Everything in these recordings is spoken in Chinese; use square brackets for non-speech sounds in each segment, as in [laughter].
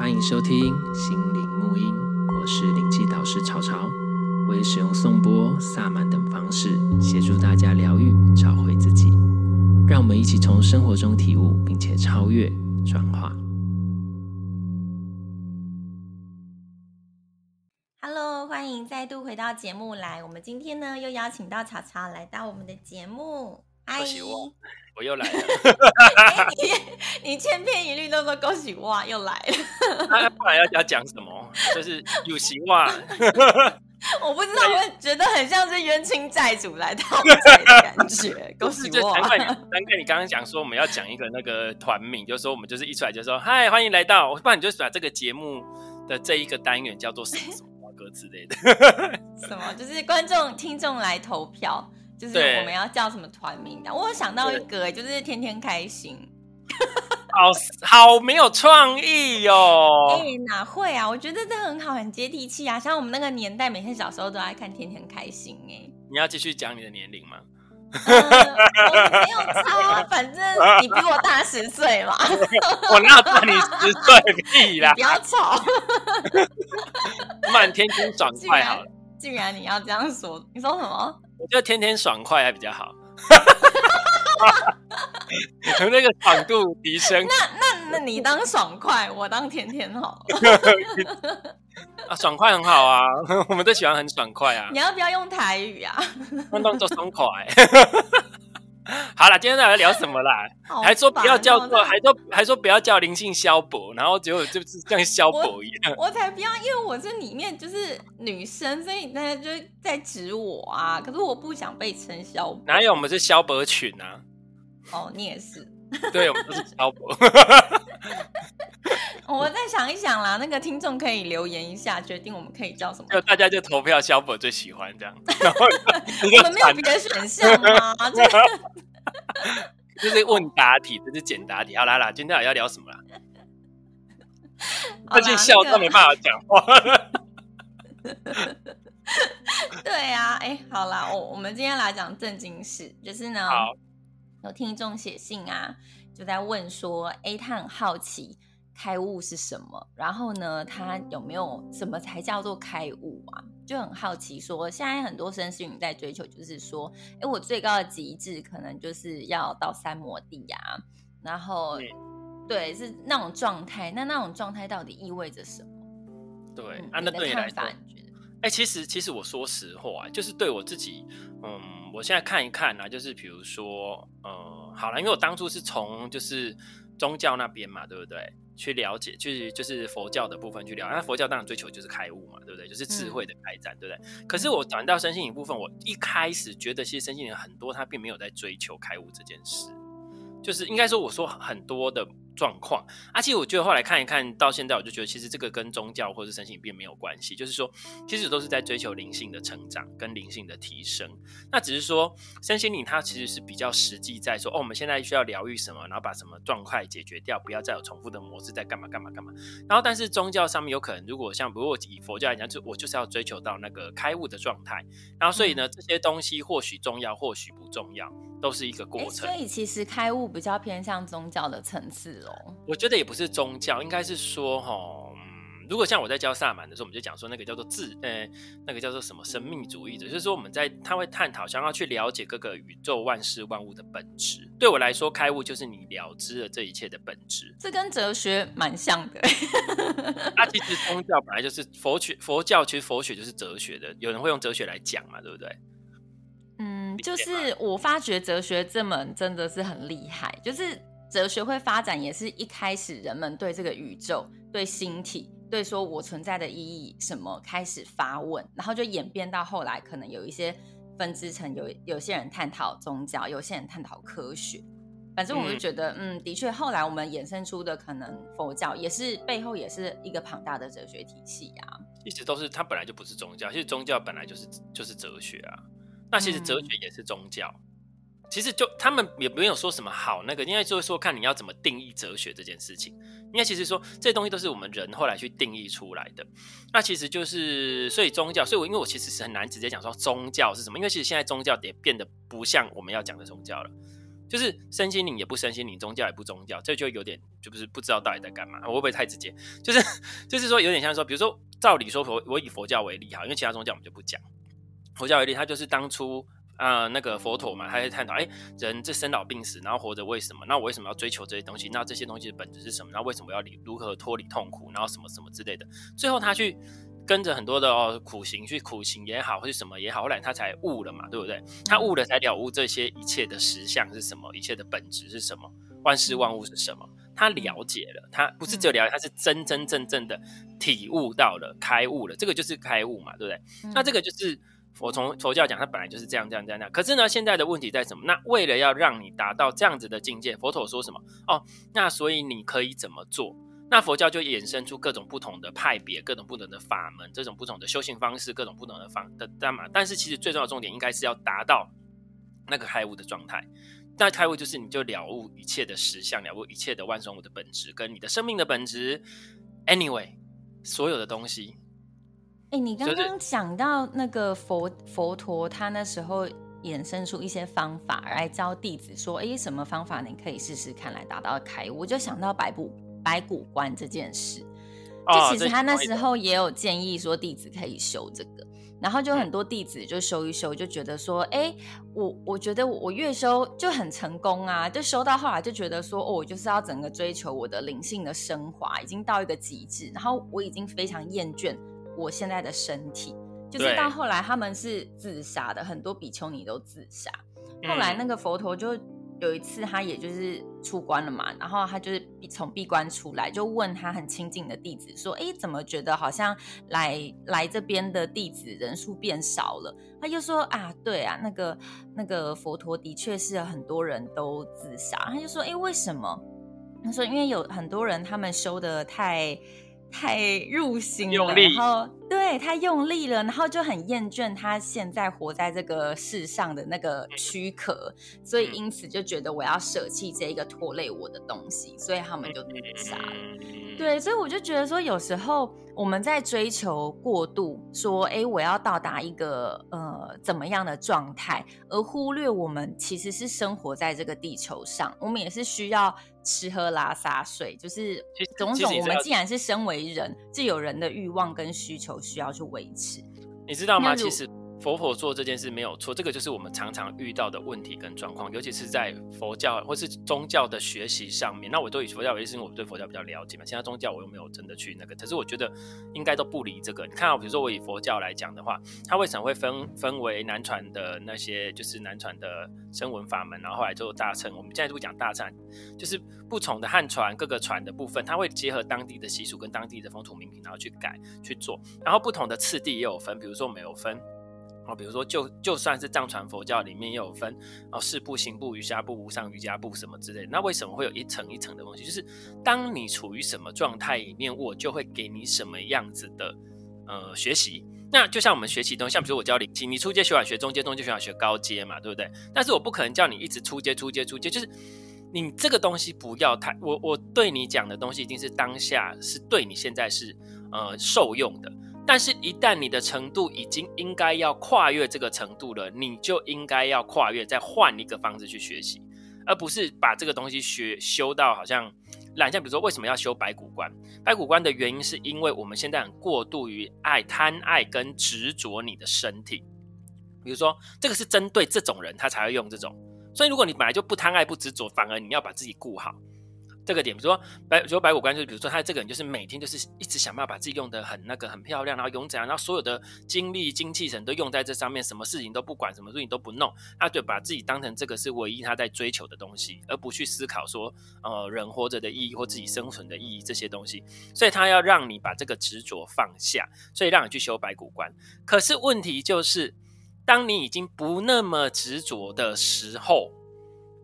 欢迎收听心灵沐音，我是灵气导师潮潮，我也使用颂钵、萨满等方式协助大家疗愈、找回自己。让我们一起从生活中体悟，并且超越、转化。Hello，欢迎再度回到节目来。我们今天呢，又邀请到潮潮来到我们的节目。恭喜我，又来了。你 [laughs] 你千篇一律都说恭喜哇，又来了。那不然要要讲什么？就是有喜哇。[laughs] 我不知道，我觉得很像是冤亲债主来讨债的感觉。[laughs] 恭喜我。难怪你，难怪你刚刚讲说我们要讲一个那个团名，就是说我们就是一出来就说嗨，欢迎来到。不然你就把这个节目的这一个单元叫做什么什么歌之类的。什么？就是观众听众来投票。就是我们要叫什么团名的？我有想到一个，就是天天开心。好好没有创意哟！哎，哪会啊？我觉得这很好，很接地气啊。像我们那个年代，每天小时候都爱看《天天开心》哎。你要继续讲你的年龄吗？呃、我没有差，反正你比我大十岁嘛。[laughs] 我哪有大你十岁？屁啦！不要吵。[laughs] 满天天爽快好了。既然你要这样说，你说什么？我觉得天天爽快还比较好，从那个爽度提升。那那那你当爽快，我当天天好。[laughs] 啊，爽快很好啊，我们都喜欢很爽快啊。[laughs] 你要不要用台语啊？运动做爽快。[laughs] 好了，今天来聊什么啦？喔、还说不要叫做，还说还说不要叫灵性萧伯，然后结果就是像萧伯一样我。我才不要，因为我这里面就是女生，所以大家就在指我啊。可是我不想被称萧伯。哪有我们是萧伯群啊？哦，你也是。对，我们都是萧伯。[laughs] 我再想一想啦，那个听众可以留言一下，决定我们可以叫什么？就大家就投票，萧伯最喜欢这样。[laughs] 我们没有别的选项吗？[laughs] 就是问答题，这是简答题。好啦啦，今天要聊什么啦？最近笑到没办法讲话。[laughs] 对呀，哎，好啦，我我们今天来讲正经事，就是呢，有听众写信啊，就在问说，哎，他很好奇。开悟是什么？然后呢，他有没有什么才叫做开悟啊？就很好奇说，说现在很多身心灵在追求，就是说，哎，我最高的极致可能就是要到三摩地啊，然后，嗯、对，是那种状态。那那种状态到底意味着什么？对，嗯、啊，那对你来说，你觉得？哎，其实其实我说实话，就是对我自己，嗯，我现在看一看啊，就是比如说，嗯，好了，因为我当初是从就是宗教那边嘛，对不对？去了解，去就是佛教的部分去了解。那佛教当然追求就是开悟嘛，对不对？就是智慧的开展，嗯、对不对？可是我转到身心灵部分，我一开始觉得其实身心灵很多，他并没有在追求开悟这件事，就是应该说，我说很多的。状况，而且我觉得后来看一看到现在，我就觉得其实这个跟宗教或是身心灵并没有关系，就是说其实都是在追求灵性的成长跟灵性的提升。那只是说身心灵它其实是比较实际，在说哦，我们现在需要疗愈什么，然后把什么状态解决掉，不要再有重复的模式在干嘛干嘛干嘛。然后但是宗教上面有可能，如果像如果以佛教来讲，就我就是要追求到那个开悟的状态。然后所以呢，这些东西或许重要，或许不重要，都是一个过程。所以其实开悟比较偏向宗教的层次哦。我觉得也不是宗教，应该是说哈，嗯，如果像我在教萨满的时候，我们就讲说那个叫做自，呃，那个叫做什么生命主义者，就是说我们在他会探讨，想要去了解各个宇宙万事万物的本质。对我来说，开悟就是你了知了这一切的本质。这跟哲学蛮像的。那其实宗教本来就是佛学，佛教其实佛学就是哲学的，有人会用哲学来讲嘛，对不对？嗯，就是我发觉哲学这门真的是很厉害，就是。哲学会发展，也是一开始人们对这个宇宙、对星体、对说我存在的意义什么开始发问，然后就演变到后来，可能有一些分支成有有些人探讨宗教，有些人探讨科学。反正我就觉得，嗯，嗯，的确，后来我们衍生出的可能佛教也是背后也是一个庞大的哲学体系呀、啊。一直都是，它本来就不是宗教，其实宗教本来就是就是哲学啊。那其实哲学也是宗教。嗯其实就他们也没有说什么好那个，应该就是说看你要怎么定义哲学这件事情。应该其实说这些东西都是我们人后来去定义出来的。那其实就是所以宗教，所以我因为我其实是很难直接讲说宗教是什么，因为其实现在宗教也变得不像我们要讲的宗教了。就是身心灵也不身心灵，宗教也不宗教，这就有点就不是不知道到底在干嘛。我会不会太直接？就是就是说有点像说，比如说照理说佛，我以佛教为例哈，因为其他宗教我们就不讲。佛教为例，它就是当初啊、呃、那个佛陀嘛，他会探讨，哎，人这生老病死，然后活着为什么？那我为什么要追求这些东西？那这些东西的本质是什么？那为什么要离如何脱离痛苦？然后什么什么之类的。最后他去。跟着很多的哦苦行去苦行也好，或是什么也好，后来他才悟了嘛，对不对？他悟了才了悟这些一切的实相是什么，一切的本质是什么，万事万物是什么？他了解了，他不是只有了解，他是真真正正的体悟到了，开悟了，这个就是开悟嘛，对不对？那这个就是我从佛教讲，它本来就是这样这样这样这样。可是呢，现在的问题在什么？那为了要让你达到这样子的境界，佛陀说什么？哦，那所以你可以怎么做？那佛教就衍生出各种不同的派别，各种不同的法门，这种不同的修行方式，各种不同的方的干嘛？但是其实最重要的重点应该是要达到那个开悟的状态。那开悟就是你就了悟一切的实相，了悟一切的万生物的本质，跟你的生命的本质。Anyway，所有的东西。哎、欸，你刚刚讲到那个佛佛陀，他那时候衍生出一些方法来教弟子，说：“哎、欸，什么方法你可以试试看，来达到开悟。”我就想到白骨。白骨观这件事，就其实他那时候也有建议说弟子可以修这个，然后就很多弟子就修一修，就觉得说，哎，我我觉得我越修就很成功啊，就修到后来就觉得说，哦，我就是要整个追求我的灵性的升华，已经到一个极致，然后我已经非常厌倦我现在的身体，就是到后来他们是自杀的，很多比丘尼都自杀，后来那个佛陀就。有一次，他也就是出关了嘛，然后他就是从闭关出来，就问他很亲近的弟子说：“哎，怎么觉得好像来来这边的弟子人数变少了？”他就说：“啊，对啊，那个那个佛陀的确是很多人都自杀。”他就说：“哎，为什么？”他说：“因为有很多人他们修的太……”太入心了，然后对，太用力了，然后就很厌倦他现在活在这个世上的那个躯壳，所以因此就觉得我要舍弃这一个拖累我的东西，所以他们就自杀了。对，所以我就觉得说，有时候我们在追求过度，说，哎，我要到达一个呃怎么样的状态，而忽略我们其实是生活在这个地球上，我们也是需要。吃喝拉撒睡，就是种种。我们既然是身为人，就有人的欲望跟需求需要去维持。你知道吗？其实。佛陀做这件事没有错，这个就是我们常常遇到的问题跟状况，尤其是在佛教或是宗教的学习上面。那我都以佛教为例，是我对佛教比较了解嘛。其他宗教我又没有真的去那个，可是我觉得应该都不离这个。你看到，比如说我以佛教来讲的话，它为什么会分分为南传的那些，就是南传的声闻法门，然后后来就大乘。我们现在就不讲大乘，就是不同的汉传各个传的部分，它会结合当地的习俗跟当地的风土民情，然后去改去做。然后不同的次第也有分，比如说没有分。比如说，就就算是藏传佛教里面也有分哦，四部、行部、瑜伽部、无上瑜伽部什么之类。那为什么会有一层一层的东西？就是当你处于什么状态里面，我就会给你什么样子的呃学习。那就像我们学习东西，像比如说我教灵气，你初阶学完学中阶，中阶学完学高阶嘛，对不对？但是我不可能叫你一直初阶、初阶、初阶，就是你这个东西不要太我我对你讲的东西，一定是当下是对你现在是呃受用的。但是，一旦你的程度已经应该要跨越这个程度了，你就应该要跨越，再换一个方式去学习，而不是把这个东西学修到好像懒。像比如说，为什么要修白骨观？白骨观的原因是因为我们现在很过度于爱、贪爱跟执着你的身体。比如说，这个是针对这种人，他才会用这种。所以，如果你本来就不贪爱、不执着，反而你要把自己顾好。这个点，比如说白，比如说白骨观，就是比如说他这个人就是每天就是一直想办法把自己用得很那个很漂亮，然后用怎样，然后所有的精力、精气神都用在这上面，什么事情都不管，什么事情都不弄，他就把自己当成这个是唯一他在追求的东西，而不去思考说，呃，人活着的意义或自己生存的意义这些东西。所以他要让你把这个执着放下，所以让你去修白骨观。可是问题就是，当你已经不那么执着的时候。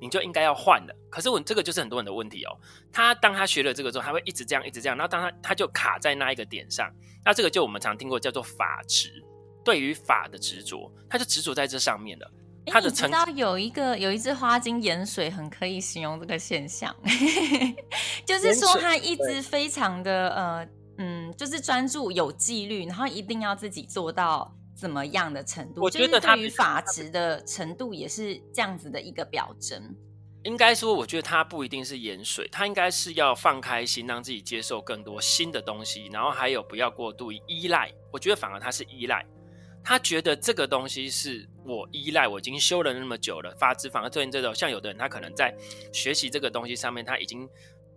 你就应该要换了，可是我这个就是很多人的问题哦。他当他学了这个之后，他会一直这样，一直这样，然后当他他就卡在那一个点上，那这个就我们常听过叫做法执，对于法的执着，他就执着在这上面了。他的成，你知道有一个有一支花精盐水很可以形容这个现象，[laughs] 就是说他一直非常的呃嗯，就是专注有纪律，然后一定要自己做到。怎么样的程度？我觉得对于法执的程度也是这样子的一个表征。应该说，我觉得他不一定是盐水，他应该是要放开心，让自己接受更多新的东西，然后还有不要过度依赖。我觉得反而他是依赖，他觉得这个东西是我依赖，我已经修了那么久了，发质反而对这种像有的人，他可能在学习这个东西上面，他已经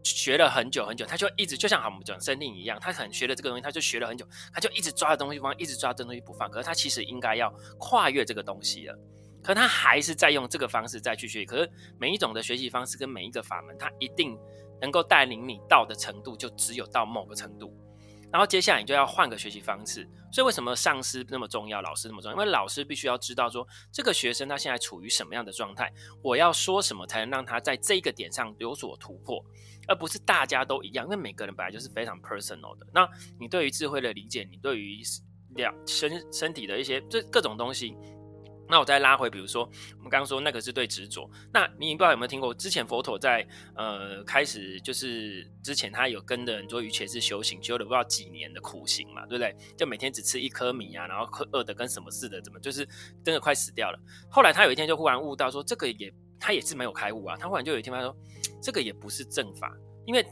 学了很久很久，他就一直就像我们讲生命一样，他可能学了这个东西，他就学了很久，他就一直抓着东西不放，一直抓着东西不放，可是他其实应该要跨越这个东西了。可他还是在用这个方式再去学习，可是每一种的学习方式跟每一个法门，它一定能够带领你到的程度，就只有到某个程度。然后接下来你就要换个学习方式。所以为什么上师那么重要，老师那么重要？因为老师必须要知道说，这个学生他现在处于什么样的状态，我要说什么才能让他在这个点上有所突破，而不是大家都一样。因为每个人本来就是非常 personal 的。那你对于智慧的理解，你对于两身身体的一些这各种东西。那我再拉回，比如说我们刚刚说那个是对执着，那你不知道有没有听过？之前佛陀在呃开始就是之前他有跟着很多瑜伽士修行，修了不知道几年的苦行嘛，对不对？就每天只吃一颗米啊，然后饿得跟什么似的，怎么就是真的快死掉了。后来他有一天就忽然悟到说，这个也他也是没有开悟啊。他忽然就有一天他说，这个也不是正法，因为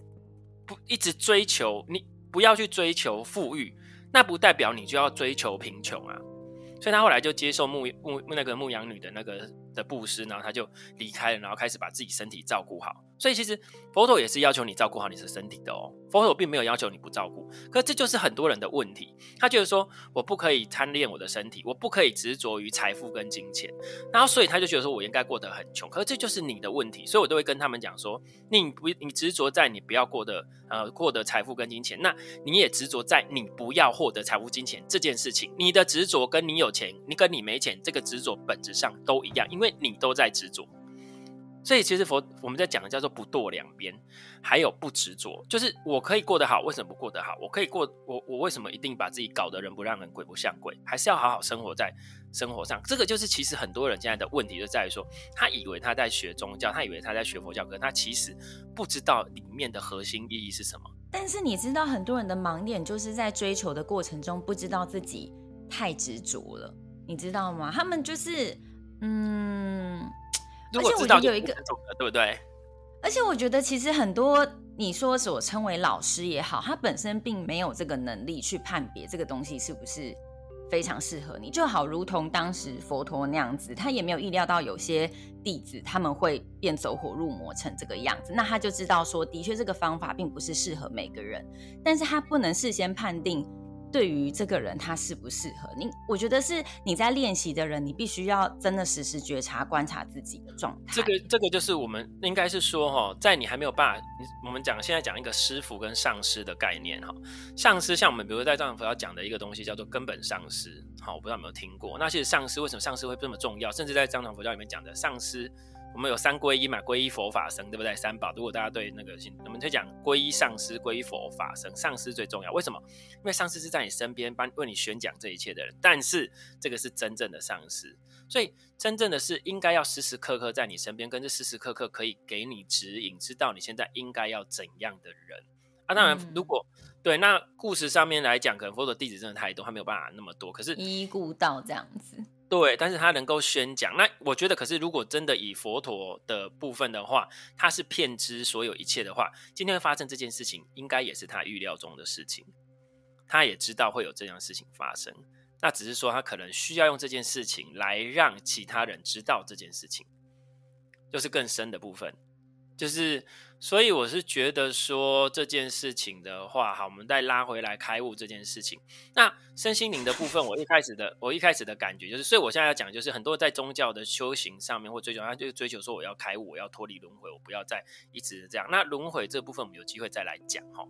不一直追求你不要去追求富裕，那不代表你就要追求贫穷啊。所以他后来就接受牧牧那个牧羊女的那个的布施，然后他就离开了，然后开始把自己身体照顾好。所以其实佛陀也是要求你照顾好你的身体的哦。佛陀并没有要求你不照顾，可这就是很多人的问题。他觉得说我不可以贪恋我的身体，我不可以执着于财富跟金钱，然后所以他就觉得说我应该过得很穷。可这就是你的问题，所以我都会跟他们讲说，你不你执着在你不要过得呃获得财富跟金钱，那你也执着在你不要获得财富金钱这件事情。你的执着跟你有钱，你跟你没钱，这个执着本质上都一样，因为你都在执着。所以其实佛我们在讲的叫做不堕两边，还有不执着，就是我可以过得好，为什么不过得好？我可以过我我为什么一定把自己搞得人不让人鬼不像鬼？还是要好好生活在生活上？这个就是其实很多人现在的问题就在于说，他以为他在学宗教，他以为他在学佛教，可他其实不知道里面的核心意义是什么。但是你知道，很多人的盲点就是在追求的过程中，不知道自己太执着了，你知道吗？他们就是嗯。而且我觉得有一个，对不对？而且我觉得其实很多你说所称为老师也好，他本身并没有这个能力去判别这个东西是不是非常适合你。就好如同当时佛陀那样子，他也没有意料到有些弟子他们会变走火入魔成这个样子，那他就知道说，的确这个方法并不是适合每个人，但是他不能事先判定。对于这个人，他适不适合你？我觉得是你在练习的人，你必须要真的时时觉察、观察自己的状态。这个，这个就是我们应该是说，哈，在你还没有办法，我们讲现在讲一个师傅跟上师的概念，哈，上师像我们比如在藏传佛教讲的一个东西叫做根本上师，好，我不知道有没有听过。那其实上师为什么上师会这么重要？甚至在藏传佛教里面讲的上师。我们有三皈依嘛，皈依佛法僧，对不对？三宝。如果大家对那个，我们就讲皈依上师，皈依佛法僧。上师最重要，为什么？因为上师是在你身边帮为你宣讲这一切的人，但是这个是真正的上师，所以真正的是应该要时时刻刻在你身边，跟这时时刻刻可以给你指引，知道你现在应该要怎样的人啊。当然，如果、嗯、对那故事上面来讲，可能佛陀弟子真的太多，他没有办法那么多，可是依顾到这样子。对，但是他能够宣讲，那我觉得，可是如果真的以佛陀的部分的话，他是骗知所有一切的话，今天发生这件事情，应该也是他预料中的事情，他也知道会有这样事情发生，那只是说他可能需要用这件事情来让其他人知道这件事情，就是更深的部分，就是。所以我是觉得说这件事情的话，好，我们再拉回来开悟这件事情。那身心灵的部分，我一开始的我一开始的感觉就是，所以我现在要讲，就是很多在宗教的修行上面或追求，他就追求说我要开悟，我要脱离轮回，我不要再一直这样。那轮回这部分，我们有机会再来讲哈。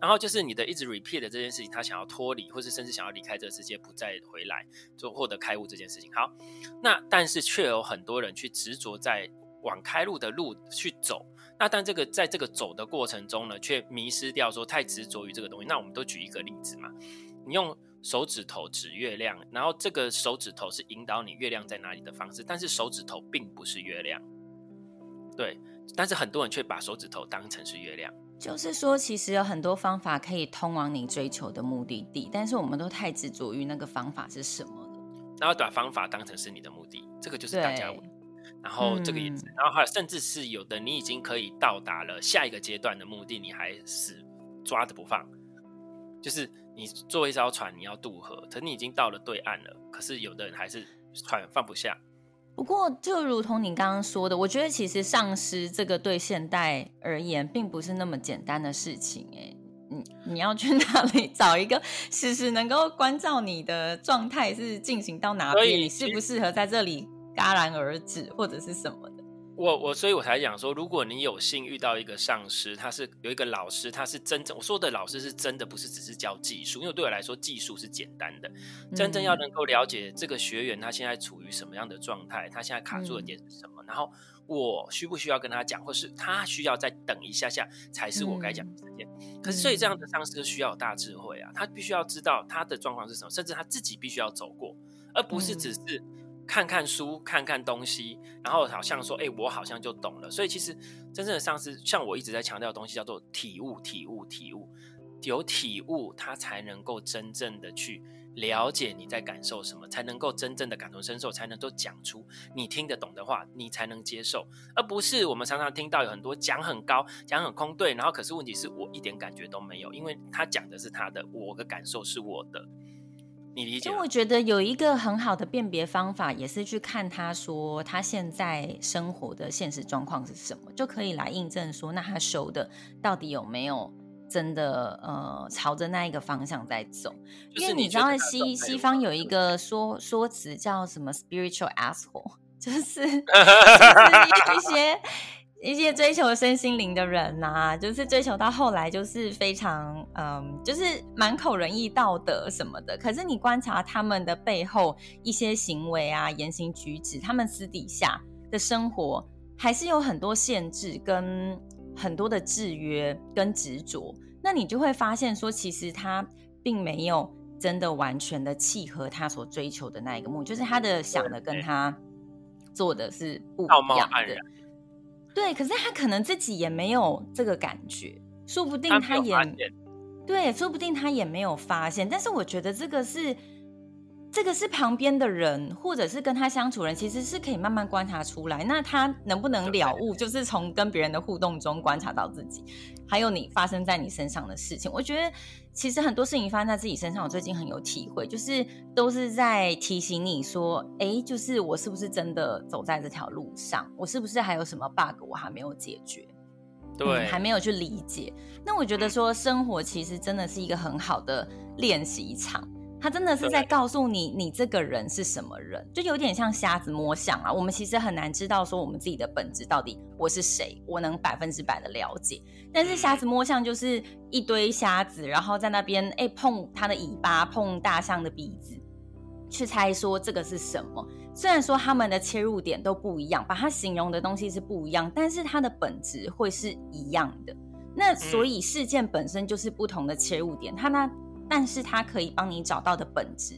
然后就是你的一直 repeat 的这件事情，他想要脱离，或是甚至想要离开这个世界，不再回来，就获得开悟这件事情。好，那但是却有很多人去执着在往开路的路去走。那但这个在这个走的过程中呢，却迷失掉，说太执着于这个东西。那我们都举一个例子嘛，你用手指头指月亮，然后这个手指头是引导你月亮在哪里的方式，但是手指头并不是月亮，对。但是很多人却把手指头当成是月亮，就是说，其实有很多方法可以通往你追求的目的地，但是我们都太执着于那个方法是什么了，然后把方法当成是你的目的，这个就是大家。然后这个也是，然后还有甚至是有的，你已经可以到达了下一个阶段的目的，你还死抓着不放，就是你坐一艘船，你要渡河，可是你已经到了对岸了，可是有的人还是船放不下。不过，就如同你刚刚说的，我觉得其实丧失这个对现代而言，并不是那么简单的事情。哎，你你要去哪里 [laughs] 找一个时时能够关照你的状态是进行到哪边？你适不适合在这里戛然而止，或者是什么的？我我所以，我才讲说，如果你有幸遇到一个上师，他是有一个老师，他是真正我说的老师是真的，不是只是教技术，因为对我来说技术是简单的，真正要能够了解这个学员他现在处于什么样的状态，他现在卡住的点是什么，然后我需不需要跟他讲，或是他需要再等一下下才是我该讲的时间。可是所以这样的上师需要有大智慧啊，他必须要知道他的状况是什么，甚至他自己必须要走过，而不是只是。看看书，看看东西，然后好像说，哎、我好像就懂了。所以其实真正的上司，像我一直在强调的东西，叫做体悟、体悟、体悟。有体悟，他才能够真正的去了解你在感受什么，才能够真正的感同身受，才能够讲出你听得懂的话，你才能接受，而不是我们常常听到有很多讲很高、讲很空对，然后可是问题是我一点感觉都没有，因为他讲的是他的，我的感受是我的。你理解？因为我觉得有一个很好的辨别方法，也是去看他说他现在生活的现实状况是什么，就可以来印证说，那他修的到底有没有真的呃朝着那一个方向在走？因为你知道西西方有一个说说辞叫什么 spiritual asshole，[laughs] 就是 [laughs] [laughs] 就是一些。一些追求身心灵的人呐、啊，就是追求到后来就是非常嗯，就是满口仁义道德什么的。可是你观察他们的背后一些行为啊、言行举止，他们私底下的生活还是有很多限制跟很多的制约跟执着。那你就会发现说，其实他并没有真的完全的契合他所追求的那一个目，就是他的想的跟他做的是不一样的。对，可是他可能自己也没有这个感觉，说不定他也，他对，说不定他也没有发现。但是我觉得这个是，这个是旁边的人，或者是跟他相处人，其实是可以慢慢观察出来。那他能不能了悟，就是从跟别人的互动中观察到自己，还有你发生在你身上的事情。我觉得。其实很多事情发生在自己身上，我最近很有体会，就是都是在提醒你说，哎，就是我是不是真的走在这条路上？我是不是还有什么 bug 我还没有解决？对，嗯，还没有去理解。那我觉得说，生活其实真的是一个很好的练习场。他真的是在告诉你，你这个人是什么人，就有点像瞎子摸象啊。我们其实很难知道说我们自己的本质到底我是谁，我能百分之百的了解。但是瞎子摸象就是一堆瞎子，然后在那边哎碰他的尾巴，碰大象的鼻子，去猜说这个是什么。虽然说他们的切入点都不一样，把它形容的东西是不一样，但是它的本质会是一样的。那所以事件本身就是不同的切入点，它那。但是它可以帮你找到的本质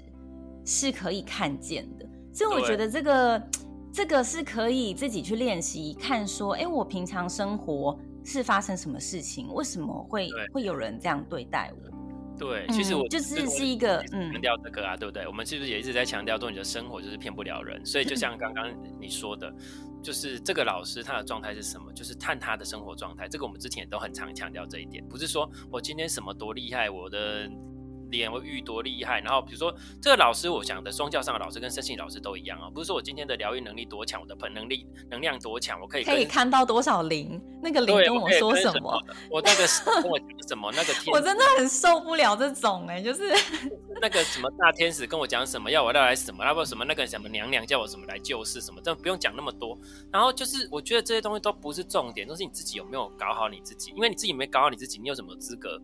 是可以看见的，所以我觉得这个这个是可以自己去练习看，说，哎，我平常生活是发生什么事情，为什么会会有人这样对待我？对，其实我、嗯、就是是一个嗯，强调这个啊，对不对？我们是不是也一直在强调说，你的生活就是骗不了人？所以就像刚刚 [laughs] 你说的，就是这个老师他的状态是什么？就是看他的生活状态。这个我们之前也都很常强调这一点，不是说我今天什么多厉害，我的。脸会愈多厉害，然后比如说这个老师，我讲的宗教上的老师跟身心老师都一样啊，不是说我今天的疗愈能力多强，我的盆能力能量多强，我可以可以看到多少灵，那个灵跟我说什么，我，我那个跟我讲什么，那个 [laughs] 天，我真的很受不了这种哎、欸，就是 [laughs] 那个什么大天使跟我讲什么，要我带来什么，要不什么那个什么娘娘叫我什么来救世什么，这不用讲那么多。然后就是我觉得这些东西都不是重点，都是你自己有没有搞好你自己，因为你自己没搞好你自己，你有什么资格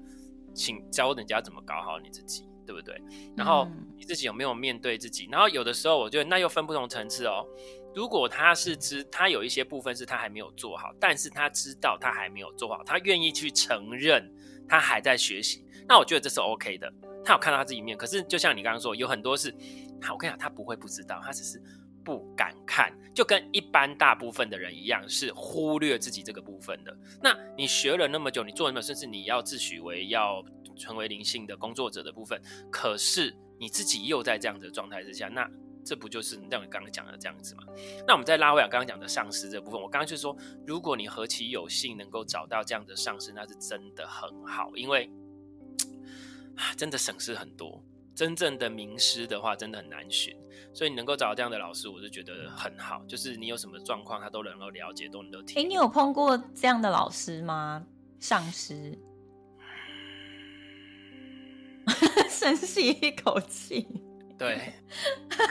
请教人家怎么搞好你自己？对不对？然后你自己有没有面对自己？然后有的时候，我觉得那又分不同层次哦。如果他是知，他有一些部分是他还没有做好，但是他知道他还没有做好，他愿意去承认他还在学习，那我觉得这是 OK 的。他有看到他自己面，可是就像你刚刚说，有很多是，他我跟你讲，他不会不知道，他只是不敢看，就跟一般大部分的人一样，是忽略自己这个部分的。那你学了那么久，你做了，甚至你要自诩为要。成为灵性的工作者的部分，可是你自己又在这样的状态之下，那这不就是像你刚刚讲的这样子吗？那我们再拉回来刚刚讲的上师这部分，我刚刚就是说，如果你何其有幸能够找到这样的上师，那是真的很好，因为真的省事很多。真正的名师的话，真的很难寻，所以你能够找到这样的老师，我就觉得很好。就是你有什么状况，他都能够了解，都能够听。哎，你有碰过这样的老师吗？上师？[laughs] 深吸一口气。对，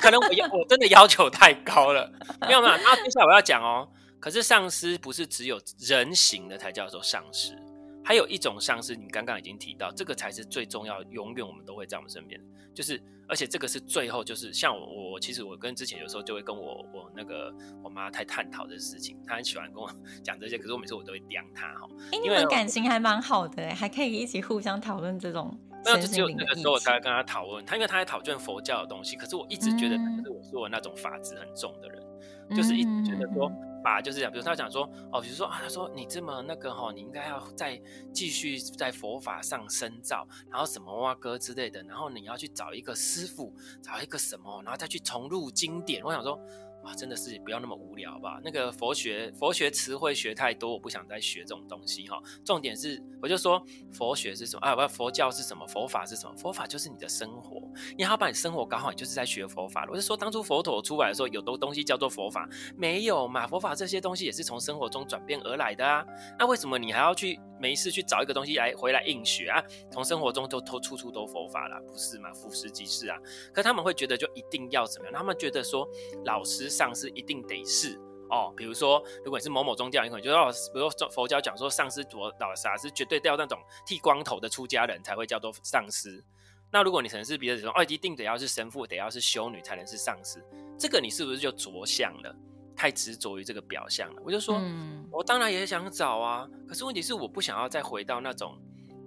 可能我要我真的要求太高了，没有没有。那接下来我要讲哦，可是上师不是只有人形的才叫做上师。还有一种像是，你刚刚已经提到，这个才是最重要，永远我们都会在我们身边。就是，而且这个是最后，就是像我，我其实我跟之前有时候就会跟我我那个我妈太探讨这事情，她很喜欢跟我 [laughs] 讲这些，可是我每次我都会刁她哈。哎、欸，你们感情还蛮好的，还可以一起互相讨论这种。没有，就只有那个时候我才会跟她讨论，她因为她在讨论佛教的东西，可是我一直觉得她是我说的那种法执很重的人，嗯、就是一直觉得说。啊就是讲，比如他讲说，哦，比如说啊，他说你这么那个哈，你应该要再继续在佛法上深造，然后什么哇歌之类的，然后你要去找一个师傅，找一个什么，然后再去重入经典。我想说。哇，真的是不要那么无聊吧？那个佛学佛学词汇学太多，我不想再学这种东西哈。重点是，我就说佛学是什么啊？不，佛教是什么？佛法是什么？佛法就是你的生活，你要把你生活搞好，你就是在学佛法。我就说，当初佛陀出来的时候，有的东西叫做佛法，没有嘛？佛法这些东西也是从生活中转变而来的啊。那为什么你还要去没事去找一个东西来回来硬学啊？从生活中都都处处都佛法啦，不是嘛？俯拾即是啊。可他们会觉得就一定要怎么样？他们觉得说老师。上师一定得是哦，比如说，如果你是某某宗教，你可能就要，比如说佛教讲说上师多老啥是绝对掉那种剃光头的出家人才会叫做上师。那如果你可能是别的说，哦，一定得要是神父，得要是修女才能是上师，这个你是不是就着相了？太执着于这个表象了？我就说，嗯，我当然也想找啊，可是问题是我不想要再回到那种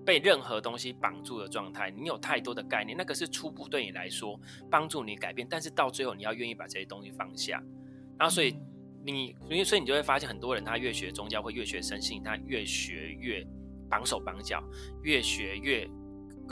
被任何东西绑住的状态。你有太多的概念，那个是初步对你来说帮助你改变，但是到最后你要愿意把这些东西放下。然后，所以你，因为所以你就会发现，很多人他越学宗教会越学生性，他越学越绑手绑脚，越学越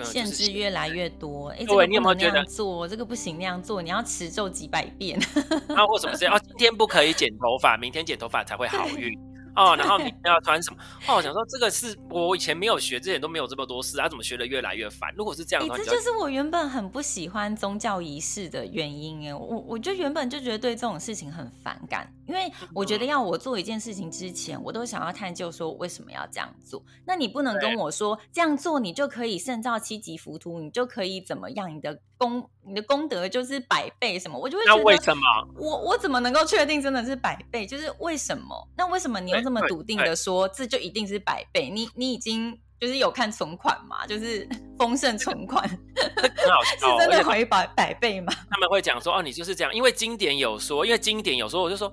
限制越来越多。哎，对，你有没有觉得做这个不行那样做？你要持咒几百遍？然后或什么事？哦，今天不可以剪头发，明天剪头发才会好运。哦，然后你要穿什么？哦，我想说这个是我以前没有学，之前都没有这么多事，他、啊、怎么学的越来越烦？如果是这样的话，这就是我原本很不喜欢宗教仪式的原因诶，我我就原本就觉得对这种事情很反感，因为我觉得要我做一件事情之前，我都想要探究说为什么要这样做。那你不能跟我说这样做你就可以胜造七级浮屠，你就可以怎么样？你的功你的功德就是百倍什么？我就会觉得，那为什么？我我怎么能够确定真的是百倍？就是为什么？那为什么你又这么笃定的说这就一定是百倍？你你已经就是有看存款嘛？就是 [laughs] 丰盛存款，[laughs] 是真的可以百百倍吗？他们会讲说哦，你就是这样，因为经典有说，因为经典有说，我就说。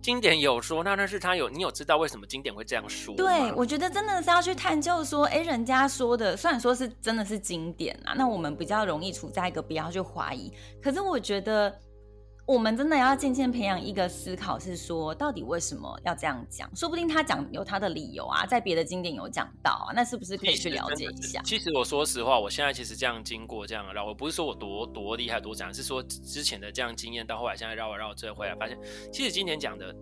经典有说，那那是他有，你有知道为什么经典会这样说？对，我觉得真的是要去探究说，哎，人家说的虽然说是真的是经典啊，那我们比较容易处在一个不要去怀疑，可是我觉得。我们真的要渐渐培养一个思考，是说到底为什么要这样讲？说不定他讲有他的理由啊，在别的经典有讲到啊，那是不是可以去了解一下？其实，我说实话，我现在其实这样经过这样绕，我不是说我多多厉害多讲，是说之前的这样经验到后来现在绕啊绕，最后回来发现，其实今天讲的。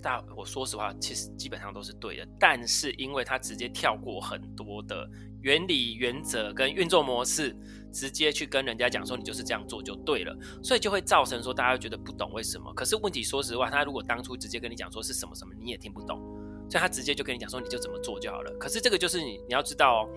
大，我说实话，其实基本上都是对的，但是因为他直接跳过很多的原理、原则跟运作模式，直接去跟人家讲说你就是这样做就对了，所以就会造成说大家觉得不懂为什么。可是问题，说实话，他如果当初直接跟你讲说是什么什么，你也听不懂，所以他直接就跟你讲说你就怎么做就好了。可是这个就是你你要知道哦，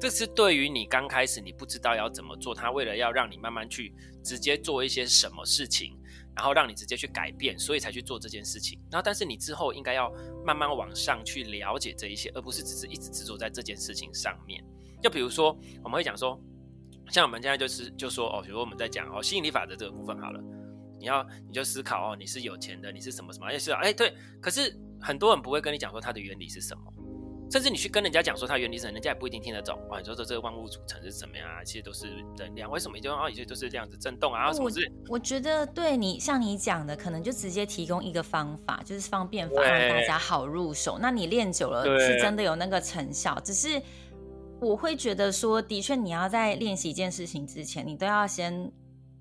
这是对于你刚开始你不知道要怎么做，他为了要让你慢慢去直接做一些什么事情。然后让你直接去改变，所以才去做这件事情。然后，但是你之后应该要慢慢往上去了解这一些，而不是只是一直执着在这件事情上面。就比如说，我们会讲说，像我们现在就是就说哦，比如说我们在讲哦吸引力法则这个部分好了，你要你就思考哦，你是有钱的，你是什么什么，也是哎对。可是很多人不会跟你讲说它的原理是什么。甚至你去跟人家讲说它原理是什么，人家也不一定听得懂。啊，你说说这个万物组成是什么样啊？其实都是能量，为什么一定要啊？一切都是这样子震动啊？什么之类。我我觉得对你像你讲的，可能就直接提供一个方法，就是方便法，让大家好入手。那你练久了是真的有那个成效。只是我会觉得说，的确你要在练习一件事情之前，你都要先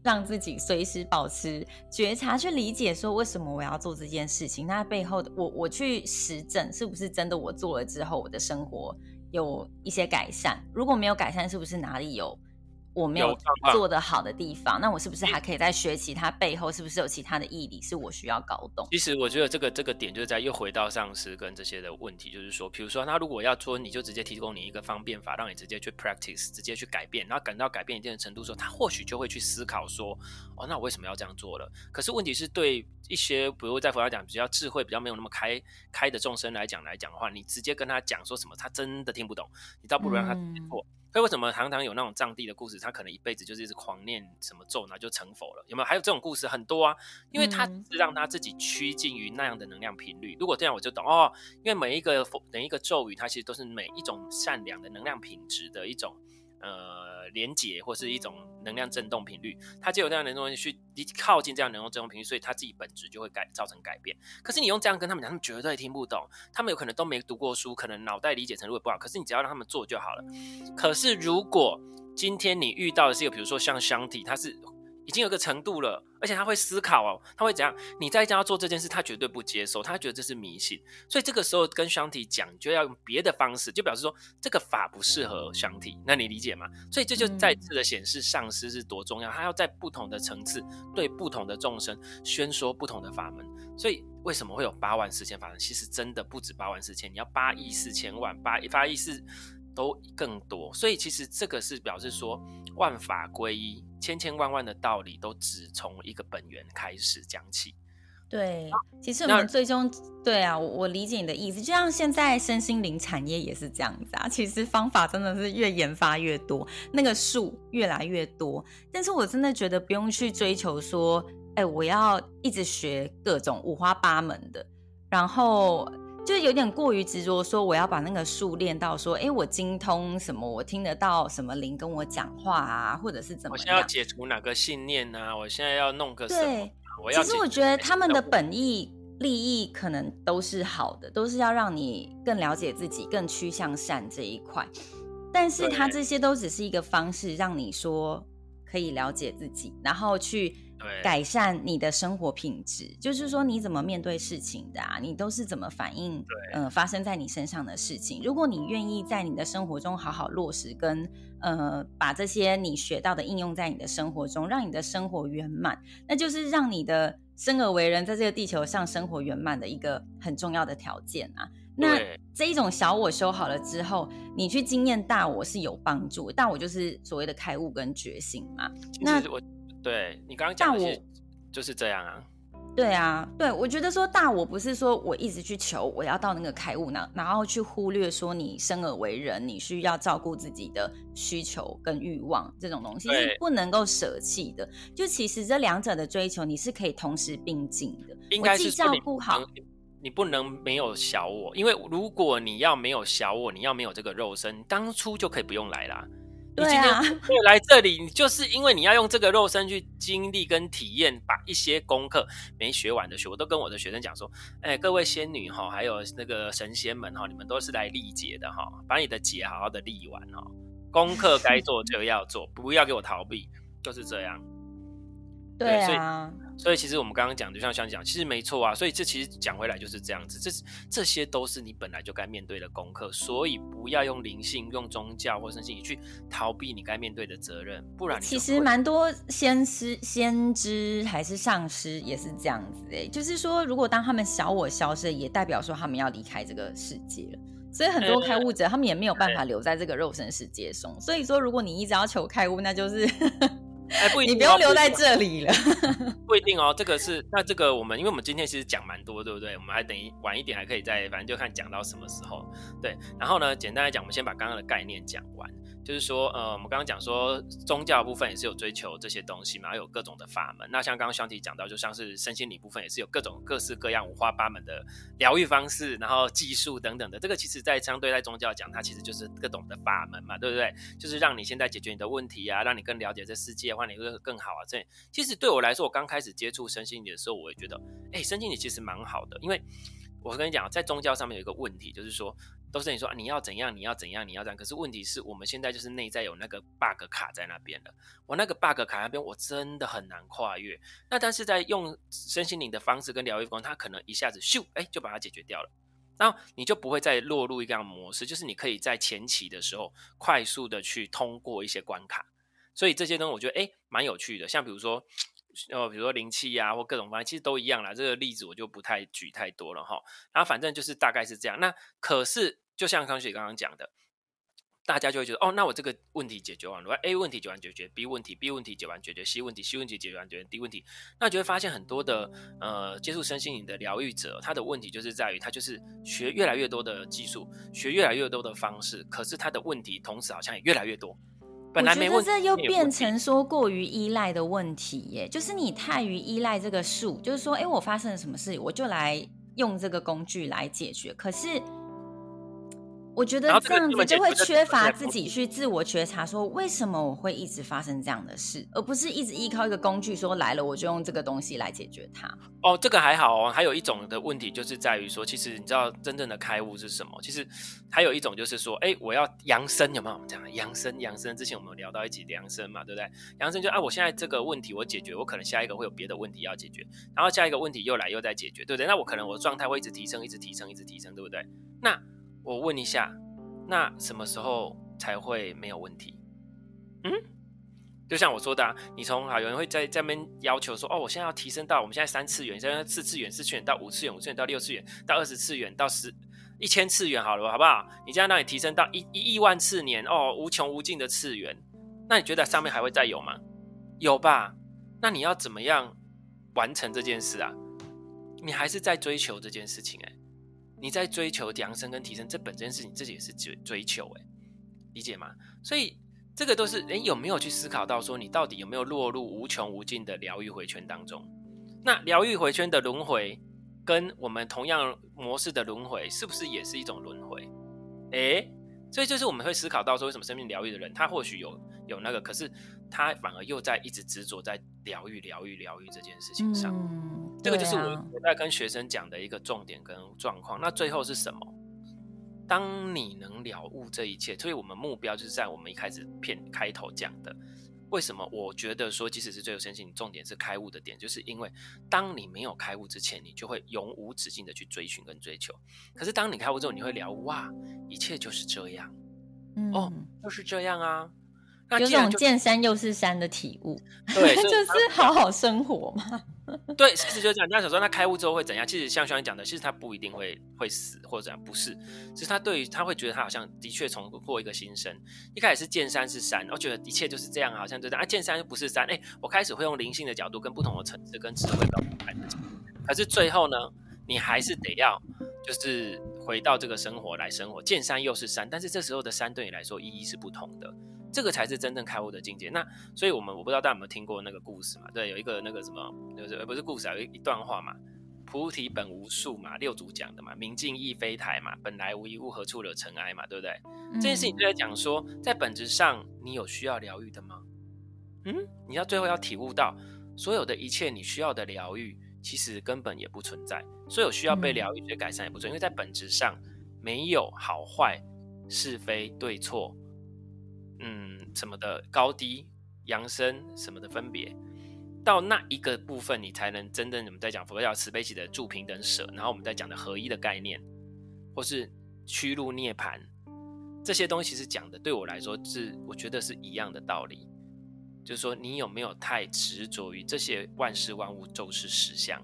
让自己随时保持觉察，去理解说为什么我要做这件事情，那背后的我我去实证是不是真的？我做了之后，我的生活有一些改善。如果没有改善，是不是哪里有？我没有做得好的地方，那我是不是还可以再学习？它背后是不是有其他的义理是我需要搞懂？其实我觉得这个这个点就是在又回到上司跟这些的问题，就是说，比如说他如果要做，你就直接提供你一个方便法，让你直接去 practice，直接去改变，然后感到改变一定的程度的时候，他或许就会去思考说，哦，那我为什么要这样做了？可是问题是对一些比如在佛教讲比较智慧、比较没有那么开开的众生来讲来讲的话，你直接跟他讲说什么，他真的听不懂，你倒不如让他做。嗯所以为什么常常有那种藏地的故事？他可能一辈子就是一直狂念什么咒，然后就成佛了？有没有？还有这种故事很多啊，因为他是让他自己趋近于那样的能量频率。如果这样，我就懂哦。因为每一个佛，每一个咒语，它其实都是每一种善良的能量品质的一种。呃，连接或是一种能量振动频率，它就有这样的东西去离靠近这样的能量振动频率，所以它自己本质就会改造成改变。可是你用这样跟他们讲，他们绝对听不懂，他们有可能都没读过书，可能脑袋理解程度也不好。可是你只要让他们做就好了。可是如果今天你遇到的是一个，比如说像箱体，它是。已经有个程度了，而且他会思考哦，他会怎样？你在家做这件事，他绝对不接受，他觉得这是迷信。所以这个时候跟香体讲，就要用别的方式，就表示说这个法不适合香体。那你理解吗？所以这就再次的显示上师是多重要，他要在不同的层次对不同的众生宣说不同的法门。所以为什么会有八万四千法门？其实真的不止八万四千，你要八亿四千万，八八亿四。都更多，所以其实这个是表示说，万法归一，千千万万的道理都只从一个本源开始讲起。对，其实我们最终，对啊，我我理解你的意思，就像现在身心灵产业也是这样子啊。其实方法真的是越研发越多，那个数越来越多，但是我真的觉得不用去追求说，哎，我要一直学各种五花八门的，然后。就有点过于执着，说我要把那个术练到说，哎，我精通什么，我听得到什么灵跟我讲话啊，或者是怎么样？我现在要解除哪个信念呢、啊？我现在要弄个什么？对，我要其实我觉得他们的本意利益可能都是好的，都是要让你更了解自己，更趋向善这一块。但是他这些都只是一个方式，让你说可以了解自己，然后去。改善你的生活品质，就是说你怎么面对事情的啊？你都是怎么反应？呃，发生在你身上的事情。如果你愿意在你的生活中好好落实跟，跟呃把这些你学到的应用在你的生活中，让你的生活圆满，那就是让你的生而为人在这个地球上生活圆满的一个很重要的条件啊。那这一种小我修好了之后，你去经验大我是有帮助。大我就是所谓的开悟跟觉醒嘛。那我。对你刚刚讲的就是这样啊，对啊，对我觉得说大我不是说我一直去求我要到那个开悟呢，然后去忽略说你生而为人，你需要照顾自己的需求跟欲望这种东西是不能够舍弃的。就其实这两者的追求你是可以同时并进的，应该是照顾好你，你不能没有小我，因为如果你要没有小我，你要没有这个肉身，当初就可以不用来啦。你今天会来这里，你就是因为你要用这个肉身去经历跟体验，把一些功课没学完的学，我都跟我的学生讲说，哎，各位仙女哈，还有那个神仙们哈，你们都是来历劫的哈，把你的劫好好的历完哈，功课该做就要做，不要给我逃避，就是这样。对啊。所以其实我们刚刚讲，就像想讲，其实没错啊。所以这其实讲回来就是这样子，这这些都是你本来就该面对的功课。所以不要用灵性、用宗教或者是你去逃避你该面对的责任，不然其实蛮多先师、先知还是上师也是这样子哎，就是说，如果当他们小我消失，也代表说他们要离开这个世界了。所以很多开悟者，他们也没有办法留在这个肉身世界中。所以说，如果你一直要求开悟，那就是。[laughs] 哎，不一定，你不用留在这里了。[laughs] 不一定哦，这个是那这个我们，因为我们今天其实讲蛮多，对不对？我们还等一晚一点还可以再，反正就看讲到什么时候。对，然后呢，简单来讲，我们先把刚刚的概念讲完。就是说，呃，我们刚刚讲说宗教部分也是有追求这些东西嘛，有各种的法门。那像刚刚香缇讲到，就像是身心灵部分也是有各种各式各样五花八门的疗愈方式，然后技术等等的。这个其实在相对在宗教讲，它其实就是各种的法门嘛，对不对？就是让你现在解决你的问题啊，让你更了解这世界，让你会更好啊。这其实对我来说，我刚开始接触身心灵的时候，我也觉得，哎，身心灵其实蛮好的，因为。我跟你讲，在宗教上面有一个问题，就是说，都是你说你要怎样，你要怎样，你要怎样。可是问题是我们现在就是内在有那个 bug 卡在那边了。我那个 bug 卡那边，我真的很难跨越。那但是在用身心灵的方式跟疗愈功，它可能一下子咻，哎，就把它解决掉了。然后你就不会再落入一个样模式，就是你可以在前期的时候快速的去通过一些关卡。所以这些东西我觉得哎，蛮有趣的。像比如说。呃，比如说灵气呀，或各种方式，其实都一样啦。这个例子我就不太举太多了哈。然后反正就是大概是这样。那可是就像康雪刚刚讲的，大家就会觉得哦，那我这个问题解决完了，A 问题解决完解决，B 问题 B 问题解决完解决，C 问题 C 问题解决完解决，D 问题，那就会发现很多的呃接触身心灵的疗愈者，他的问题就是在于他就是学越来越多的技术，学越来越多的方式，可是他的问题同时好像也越来越多。本来没问题，我觉得这又变成说过于依赖的问题耶，就是你太于依赖这个数，就是说，哎，我发生了什么事，我就来用这个工具来解决，可是。我觉得这样子就会缺乏自己去自我觉察，说为什么我会一直发生这样的事，而不是一直依靠一个工具，说来了我就用这个东西来解决它。哦，这个还好哦。还有一种的问题就是在于说，其实你知道真正的开悟是什么？其实还有一种就是说，哎，我要扬升，有没有？我们讲扬升，扬升。之前我们有聊到一起扬升嘛，对不对？扬升就啊，我现在这个问题我解决，我可能下一个会有别的问题要解决，然后下一个问题又来又在解决，对不对？那我可能我的状态会一直提升，一直提升，一直提升，对不对？那我问一下。那什么时候才会没有问题？嗯，就像我说的啊，你从啊，有人会在这边要求说，哦，我现在要提升到我们现在三次元，现在四次元、四次元到五次元，五次元到六次元，到二十次元，到十一千次元，好了，好不好？你这样让你提升到一一亿万次年，哦，无穷无尽的次元，那你觉得上面还会再有吗？有吧？那你要怎么样完成这件事啊？你还是在追求这件事情，欸，哎。你在追求扬升跟提升，这本身是你自己也是追追求，哎，理解吗？所以这个都是，诶，有没有去思考到说，你到底有没有落入无穷无尽的疗愈回圈当中？那疗愈回圈的轮回，跟我们同样模式的轮回，是不是也是一种轮回？诶，所以就是我们会思考到说，为什么生命疗愈的人，他或许有有那个，可是他反而又在一直执着在疗愈、疗愈、疗愈这件事情上。这个就是我我在跟学生讲的一个重点跟状况。那最后是什么？当你能了悟这一切，所以我们目标就是在我们一开始片开头讲的。为什么我觉得说，即使是最有先进，重点是开悟的点，就是因为当你没有开悟之前，你就会永无止境的去追寻跟追求。可是当你开悟之后，你会聊哇，一切就是这样，嗯、哦，就是这样啊。那有种见山又是山的体悟，对，[laughs] 就是好好生活嘛。[laughs] 对，事实就是这样。人家想说，那开悟之后会怎样？其实像刚才讲的，其实他不一定会会死或者怎样，不是。其实他对于他会觉得他好像的确重过一个新生。一开始是见山是山，我觉得一切就是这样，好像就这样。啊，见山又不是山。哎，我开始会用灵性的角度跟不同的层次跟智慧告诉孩子。可是最后呢，你还是得要就是回到这个生活来生活。见山又是山，但是这时候的山对你来说意义是不同的。这个才是真正开悟的境界。那所以，我们我不知道大家有没有听过那个故事嘛？对，有一个那个什么，就是不是故事啊，有一段话嘛，“菩提本无树嘛，六祖讲的嘛，明镜亦非台嘛，本来无一物，何处惹尘埃嘛，对不对？嗯、这件事情就在讲说，在本质上，你有需要疗愈的吗？嗯，你要最后要体悟到，所有的一切你需要的疗愈，其实根本也不存在。所有需要被疗愈、去改善也不存在，因为在本质上没有好坏、是非对错。嗯，什么的高低、扬升什么的分别，到那一个部分，你才能真正我们在讲佛教慈悲喜的住平等舍，然后我们在讲的合一的概念，或是趋入涅槃，这些东西是讲的，对我来说是我觉得是一样的道理，就是说你有没有太执着于这些万事万物都是实相？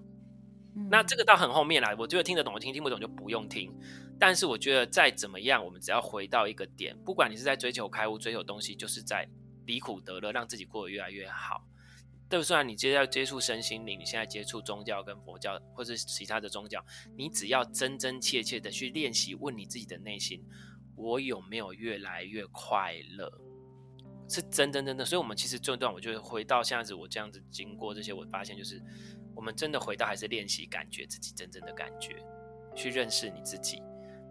那这个到很后面来，我觉得听得懂，就听听不懂就不用听。但是我觉得再怎么样，我们只要回到一个点，不管你是在追求开悟、追求东西，就是在离苦得乐，让自己过得越来越好。就算你接要接触身心灵，你现在接触宗教跟佛教，或是其他的宗教，你只要真真切切的去练习，问你自己的内心：我有没有越来越快乐？是真真真的。所以，我们其实这段，我就回到现在子，我这样子经过这些，我发现就是，我们真的回到还是练习感觉自己真正的感觉，去认识你自己。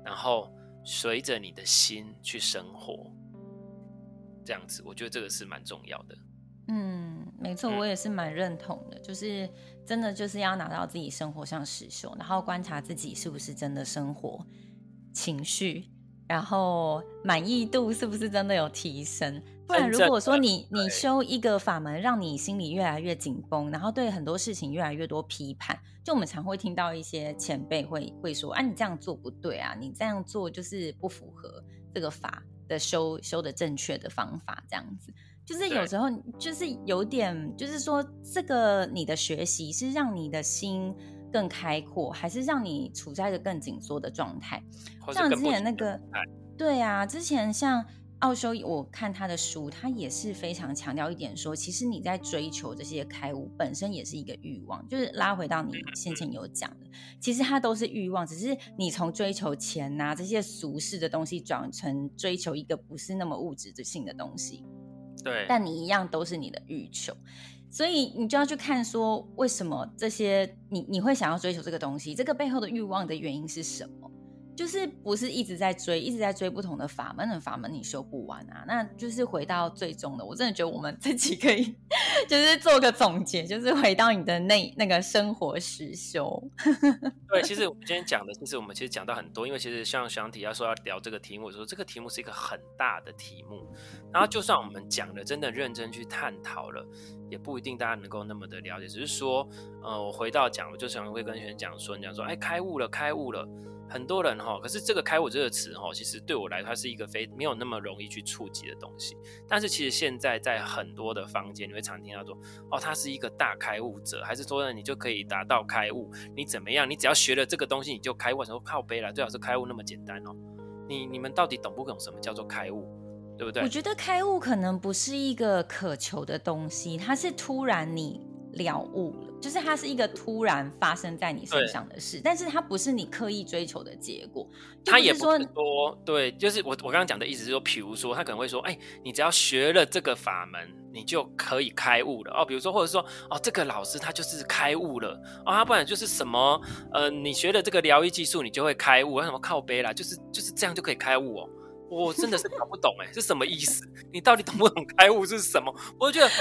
然后随着你的心去生活，这样子，我觉得这个是蛮重要的。嗯，没错，我也是蛮认同的，就是真的就是要拿到自己生活上实修，然后观察自己是不是真的生活情绪，然后满意度是不是真的有提升。不然，如果说你你修一个法门，让你心里越来越紧绷，然后对很多事情越来越多批判，就我们常会听到一些前辈会会说：“啊，你这样做不对啊，你这样做就是不符合这个法的修修的正确的方法。”这样子，就是有时候就是有点，就是说这个你的学习是让你的心更开阔，还是让你处在一个更紧缩的状态？像之前那个，对啊，之前像。奥修，我看他的书，他也是非常强调一点，说其实你在追求这些开悟本身也是一个欲望，就是拉回到你先前有讲的，其实它都是欲望，只是你从追求钱呐、啊、这些俗世的东西转成追求一个不是那么物质性的东西，对，但你一样都是你的欲求，所以你就要去看说为什么这些你你会想要追求这个东西，这个背后的欲望的原因是什么？就是不是一直在追，一直在追不同的法门的法门，你修不完啊。那就是回到最终的，我真的觉得我们自己可以，[laughs] 就是做个总结，就是回到你的那那个生活实修。[laughs] 对，其实我们今天讲的，其实我们其实讲到很多，因为其实像想提要说要聊这个题目，我说这个题目是一个很大的题目，然后就算我们讲的，真的认真去探讨了，也不一定大家能够那么的了解。只是说，呃，我回到讲，我就想会跟学员讲说，你讲说，哎，开悟了，开悟了。很多人哈，可是这个“开悟”这个词哈，其实对我来说，它是一个非没有那么容易去触及的东西。但是其实现在在很多的坊间，你会常听到说，哦，他是一个大开悟者，还是说呢，你就可以达到开悟？你怎么样？你只要学了这个东西，你就开悟？什么靠背了？最好是开悟那么简单哦。你你们到底懂不懂什么叫做开悟？对不对？我觉得开悟可能不是一个渴求的东西，它是突然你。了悟了，就是它是一个突然发生在你身上的事，但是它不是你刻意追求的结果。他也不是说，对，就是我我刚刚讲的意思是说，比如说他可能会说，哎，你只要学了这个法门，你就可以开悟了哦。比如说，或者说，哦，这个老师他就是开悟了哦，他不然就是什么，呃，你学了这个疗愈技术，你就会开悟，为什么靠背啦？就是就是这样就可以开悟哦。我真的是搞不懂哎，是什么意思？你到底懂不懂开悟是什么？我就觉得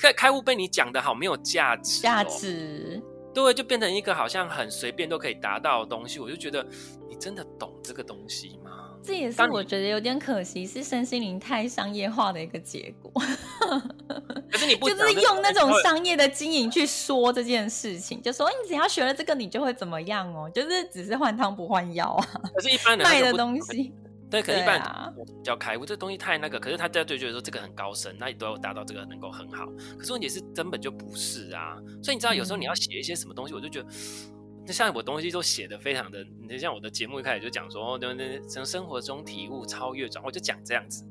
开开悟被你讲的好没有价值，价值对，就变成一个好像很随便都可以达到的东西。我就觉得你真的懂这个东西吗？这也是我觉得有点可惜，是身心灵太商业化的一个结果。可是你不 [laughs] 就是用那种商业的经营去说这件事情，就说你只要学了这个，你就会怎么样哦？就是只是换汤不换药啊。可是一般人卖的东西。对，可能一般我比较开悟，这东西太那个，可是他在对觉得说这个很高深，那你都要达到这个能够很好。可是问题是根本就不是啊，所以你知道有时候你要写一些什么东西，我就觉得，就像我东西都写的非常的，你就像我的节目一开始就讲说，对对，从生活中体悟超越转，我就讲这样子。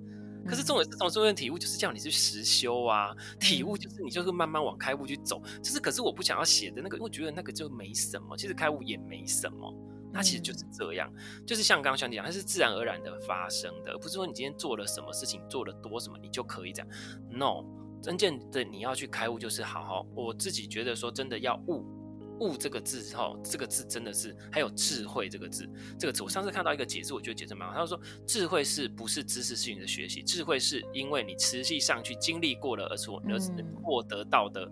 可是重点是从生活中体悟，就是叫你去实修啊，体悟就是你就是慢慢往开悟去走。就是可是我不想要写的那个，因为我觉得那个就没什么，其实开悟也没什么。它其实就是这样，就是像刚刚兄弟讲，它是自然而然的发生的，而不是说你今天做了什么事情，做了多什么，你就可以这样。No，真正的你要去开悟，就是好好。我自己觉得说，真的要悟，悟这个字之后，这个字真的是还有智慧这个字，这个字我上次看到一个解释，我觉得解释蛮好。他说，智慧是不是知识性的学习？智慧是因为你实际上去经历过了，而所而获得到的。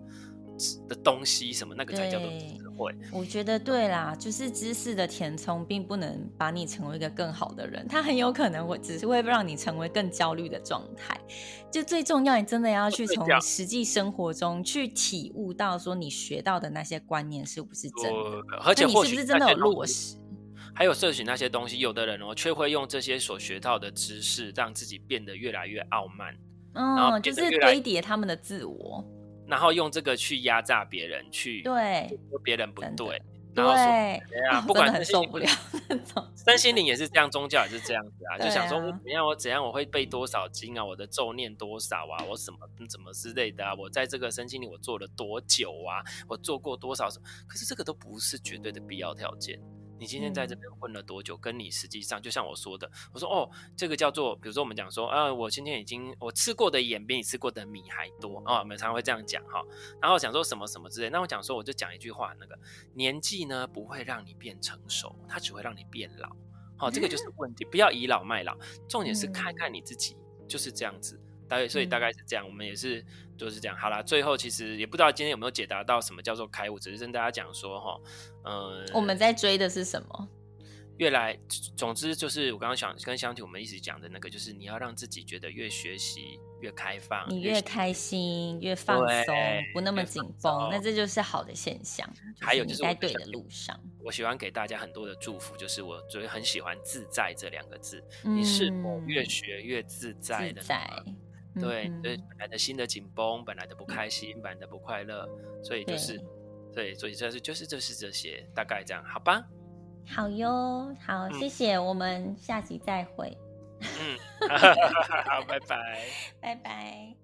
的东西什么那个才叫做智慧？我觉得对啦，就是知识的填充并不能把你成为一个更好的人，它很有可能会只是会让你成为更焦虑的状态。就最重要，你真的要去从实际生活中去体悟到，说你学到的那些观念是不是真的，而且你是不是真的有落实？还有摄取那些东西，有的人哦，却会用这些所学到的知识，让自己变得越来越傲慢，嗯，就是堆叠他们的自我。然后用这个去压榨别人，去对说别人不对，然后说对啊，[laughs] 不管很受不了那种。身心灵也是这样，宗教也是这样子啊，就想说怎样我怎样我会背多少经啊，我的咒念多少啊，我什么怎么之类的啊，我在这个身心灵我做了多久啊，我做过多少什么，可是这个都不是绝对的必要条件。你今天在这边混了多久？跟你实际上，就像我说的，我说哦，这个叫做，比如说我们讲说啊，我今天已经我吃过的盐比你吃过的米还多啊，我们常常会这样讲哈。然后讲说什么什么之类，那我讲说我就讲一句话，那个年纪呢不会让你变成熟，它只会让你变老。好，这个就是问题，不要倚老卖老，重点是看看你自己就是这样子。大概所以大概是这样，嗯、我们也是就是这样。好啦，最后其实也不知道今天有没有解答到什么叫做开悟，只是跟大家讲说哈，嗯，我们在追的是什么？越来，总之就是我刚刚想跟香婷我们一直讲的那个，就是你要让自己觉得越学习越开放，你越开心越放松，不那么紧绷，那这就是好的现象。还有就是在对的路上，我喜欢给大家很多的祝福，就是我最很喜欢“自在”这两个字。你是否越学越自在的？在，对对，本来的心的紧绷，本来的不开心，本来的不快乐，所以就是对，所以这是就是就是这些，大概这样，好吧？好哟，好，谢谢，嗯、我们下集再会。嗯，[laughs] 好，拜拜，拜拜。